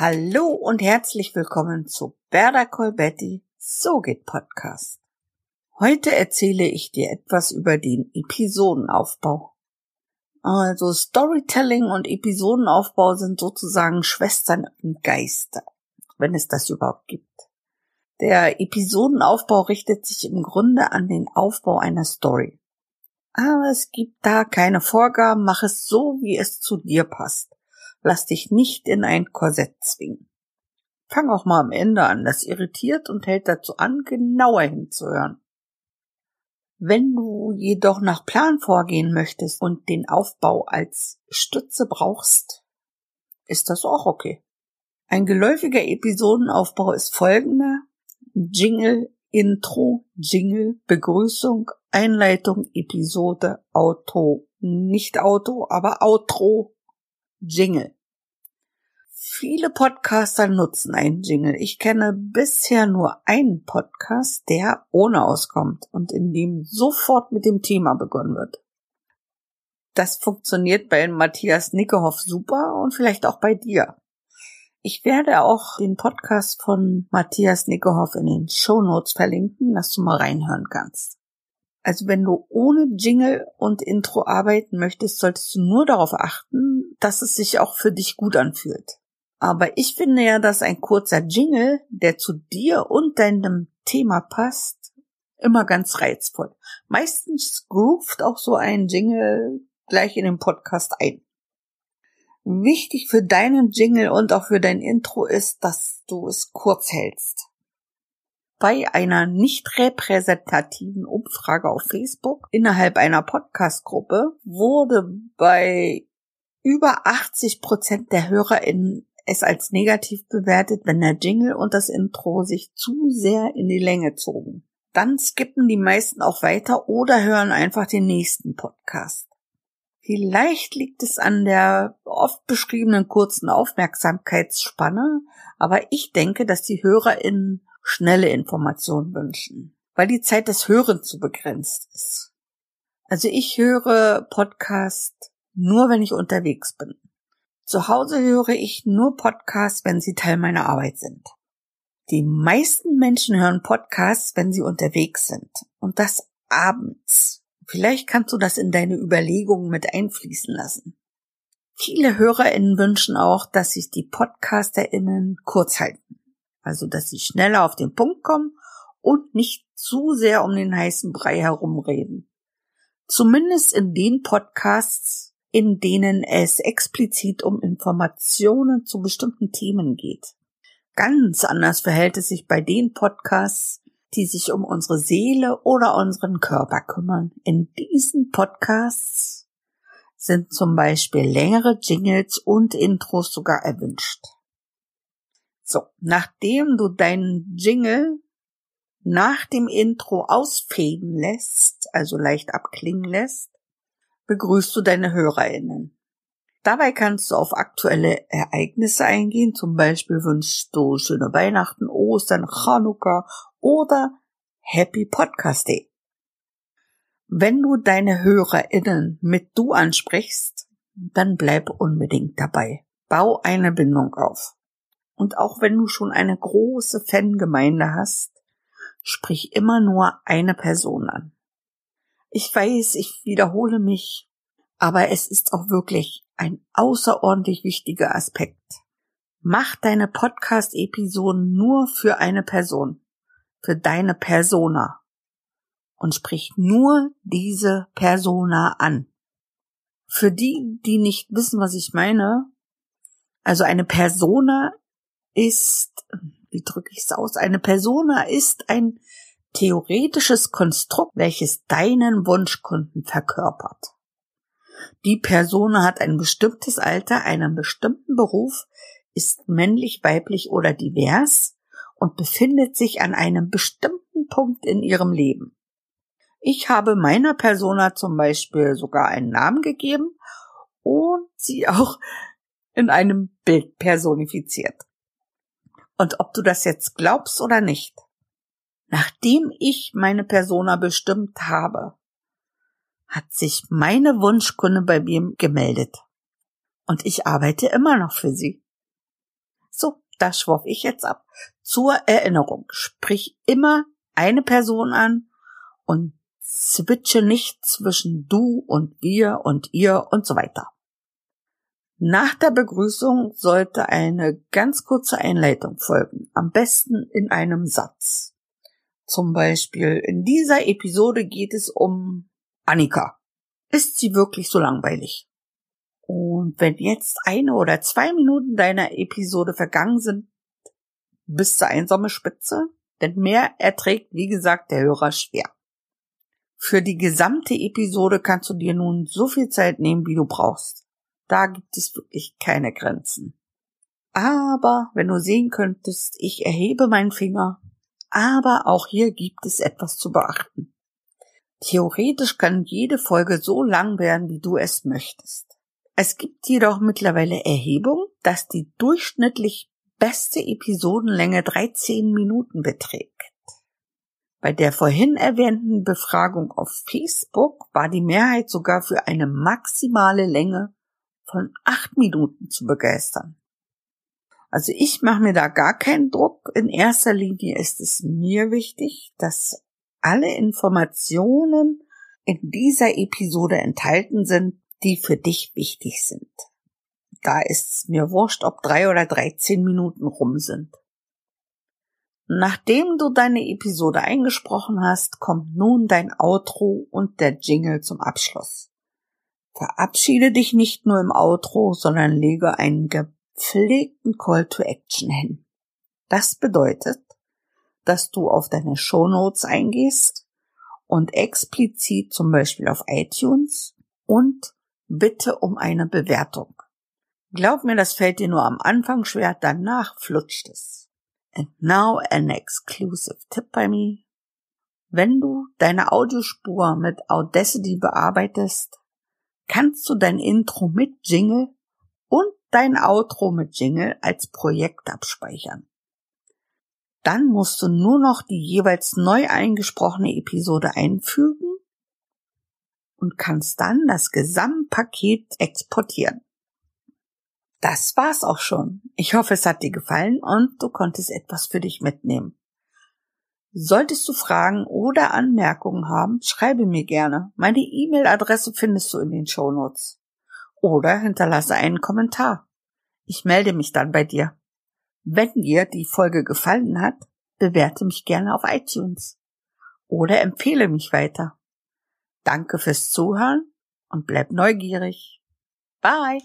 Hallo und herzlich willkommen zu Berda Colbetti So geht Podcast. Heute erzähle ich dir etwas über den Episodenaufbau. Also Storytelling und Episodenaufbau sind sozusagen Schwestern im Geiste, wenn es das überhaupt gibt. Der Episodenaufbau richtet sich im Grunde an den Aufbau einer Story. Aber es gibt da keine Vorgaben, mach es so, wie es zu dir passt. Lass dich nicht in ein Korsett zwingen. Fang auch mal am Ende an, das irritiert und hält dazu an, genauer hinzuhören. Wenn du jedoch nach Plan vorgehen möchtest und den Aufbau als Stütze brauchst, ist das auch okay. Ein geläufiger Episodenaufbau ist folgender. Jingle, Intro, Jingle, Begrüßung, Einleitung, Episode, Auto, nicht Auto, aber Outro, Jingle. Viele Podcaster nutzen einen Jingle. Ich kenne bisher nur einen Podcast, der ohne auskommt und in dem sofort mit dem Thema begonnen wird. Das funktioniert bei Matthias Nickehoff super und vielleicht auch bei dir. Ich werde auch den Podcast von Matthias Nickehoff in den Show Notes verlinken, dass du mal reinhören kannst. Also wenn du ohne Jingle und Intro arbeiten möchtest, solltest du nur darauf achten, dass es sich auch für dich gut anfühlt. Aber ich finde ja, dass ein kurzer Jingle, der zu dir und deinem Thema passt, immer ganz reizvoll. Meistens groovt auch so ein Jingle gleich in den Podcast ein. Wichtig für deinen Jingle und auch für dein Intro ist, dass du es kurz hältst. Bei einer nicht repräsentativen Umfrage auf Facebook innerhalb einer Podcast-Gruppe wurde bei über 80 Prozent der HörerInnen es als negativ bewertet, wenn der Jingle und das Intro sich zu sehr in die Länge zogen. Dann skippen die meisten auch weiter oder hören einfach den nächsten Podcast. Vielleicht liegt es an der oft beschriebenen kurzen Aufmerksamkeitsspanne, aber ich denke, dass die HörerInnen schnelle Informationen wünschen, weil die Zeit des Hörens zu begrenzt ist. Also ich höre Podcast nur, wenn ich unterwegs bin. Zu Hause höre ich nur Podcasts, wenn sie Teil meiner Arbeit sind. Die meisten Menschen hören Podcasts, wenn sie unterwegs sind. Und das abends. Vielleicht kannst du das in deine Überlegungen mit einfließen lassen. Viele HörerInnen wünschen auch, dass sich die PodcasterInnen kurz halten. Also, dass sie schneller auf den Punkt kommen und nicht zu sehr um den heißen Brei herumreden. Zumindest in den Podcasts, in denen es explizit um Informationen zu bestimmten Themen geht. Ganz anders verhält es sich bei den Podcasts, die sich um unsere Seele oder unseren Körper kümmern. In diesen Podcasts sind zum Beispiel längere Jingles und Intros sogar erwünscht. So, nachdem du deinen Jingle nach dem Intro ausfäden lässt, also leicht abklingen lässt, begrüßt du deine HörerInnen. Dabei kannst du auf aktuelle Ereignisse eingehen, zum Beispiel wünschst du schöne Weihnachten, Ostern, Chanukka oder Happy Podcast Day. Wenn du deine HörerInnen mit du ansprichst, dann bleib unbedingt dabei. Bau eine Bindung auf. Und auch wenn du schon eine große Fangemeinde hast, sprich immer nur eine Person an. Ich weiß, ich wiederhole mich, aber es ist auch wirklich ein außerordentlich wichtiger Aspekt. Mach deine Podcast-Episoden nur für eine Person, für deine Persona und sprich nur diese Persona an. Für die, die nicht wissen, was ich meine, also eine Persona ist, wie drücke ich es aus, eine Persona ist ein theoretisches Konstrukt, welches deinen Wunschkunden verkörpert. Die Person hat ein bestimmtes Alter, einen bestimmten Beruf, ist männlich, weiblich oder divers und befindet sich an einem bestimmten Punkt in ihrem Leben. Ich habe meiner Persona zum Beispiel sogar einen Namen gegeben und sie auch in einem Bild personifiziert. Und ob du das jetzt glaubst oder nicht, Nachdem ich meine Persona bestimmt habe, hat sich meine Wunschkunde bei mir gemeldet. Und ich arbeite immer noch für sie. So, da schworf ich jetzt ab. Zur Erinnerung, sprich immer eine Person an und switche nicht zwischen du und wir und ihr und so weiter. Nach der Begrüßung sollte eine ganz kurze Einleitung folgen, am besten in einem Satz. Zum Beispiel, in dieser Episode geht es um Annika. Ist sie wirklich so langweilig? Und wenn jetzt eine oder zwei Minuten deiner Episode vergangen sind, bist du einsame Spitze? Denn mehr erträgt, wie gesagt, der Hörer schwer. Für die gesamte Episode kannst du dir nun so viel Zeit nehmen, wie du brauchst. Da gibt es wirklich keine Grenzen. Aber wenn du sehen könntest, ich erhebe meinen Finger, aber auch hier gibt es etwas zu beachten. Theoretisch kann jede Folge so lang werden, wie du es möchtest. Es gibt jedoch mittlerweile Erhebungen, dass die durchschnittlich beste Episodenlänge 13 Minuten beträgt. Bei der vorhin erwähnten Befragung auf Facebook war die Mehrheit sogar für eine maximale Länge von acht Minuten zu begeistern. Also ich mache mir da gar keinen Druck. In erster Linie ist es mir wichtig, dass alle Informationen in dieser Episode enthalten sind, die für dich wichtig sind. Da ist es mir wurscht, ob drei oder dreizehn Minuten rum sind. Nachdem du deine Episode eingesprochen hast, kommt nun dein Outro und der Jingle zum Abschluss. Verabschiede dich nicht nur im Outro, sondern lege einen gepflegten Call to Action hin. Das bedeutet, dass du auf deine Show Notes eingehst und explizit zum Beispiel auf iTunes und bitte um eine Bewertung. Glaub mir, das fällt dir nur am Anfang schwer, danach flutscht es. And now an exclusive tip by me. Wenn du deine Audiospur mit Audacity bearbeitest, kannst du dein Intro mit Jingle und dein Outro mit Jingle als Projekt abspeichern. Dann musst du nur noch die jeweils neu eingesprochene Episode einfügen und kannst dann das Gesamtpaket exportieren. Das war's auch schon. Ich hoffe, es hat dir gefallen und du konntest etwas für dich mitnehmen. Solltest du Fragen oder Anmerkungen haben, schreibe mir gerne. Meine E-Mail-Adresse findest du in den Show Notes. Oder hinterlasse einen Kommentar. Ich melde mich dann bei dir. Wenn dir die Folge gefallen hat, bewerte mich gerne auf iTunes. Oder empfehle mich weiter. Danke fürs Zuhören und bleib neugierig. Bye!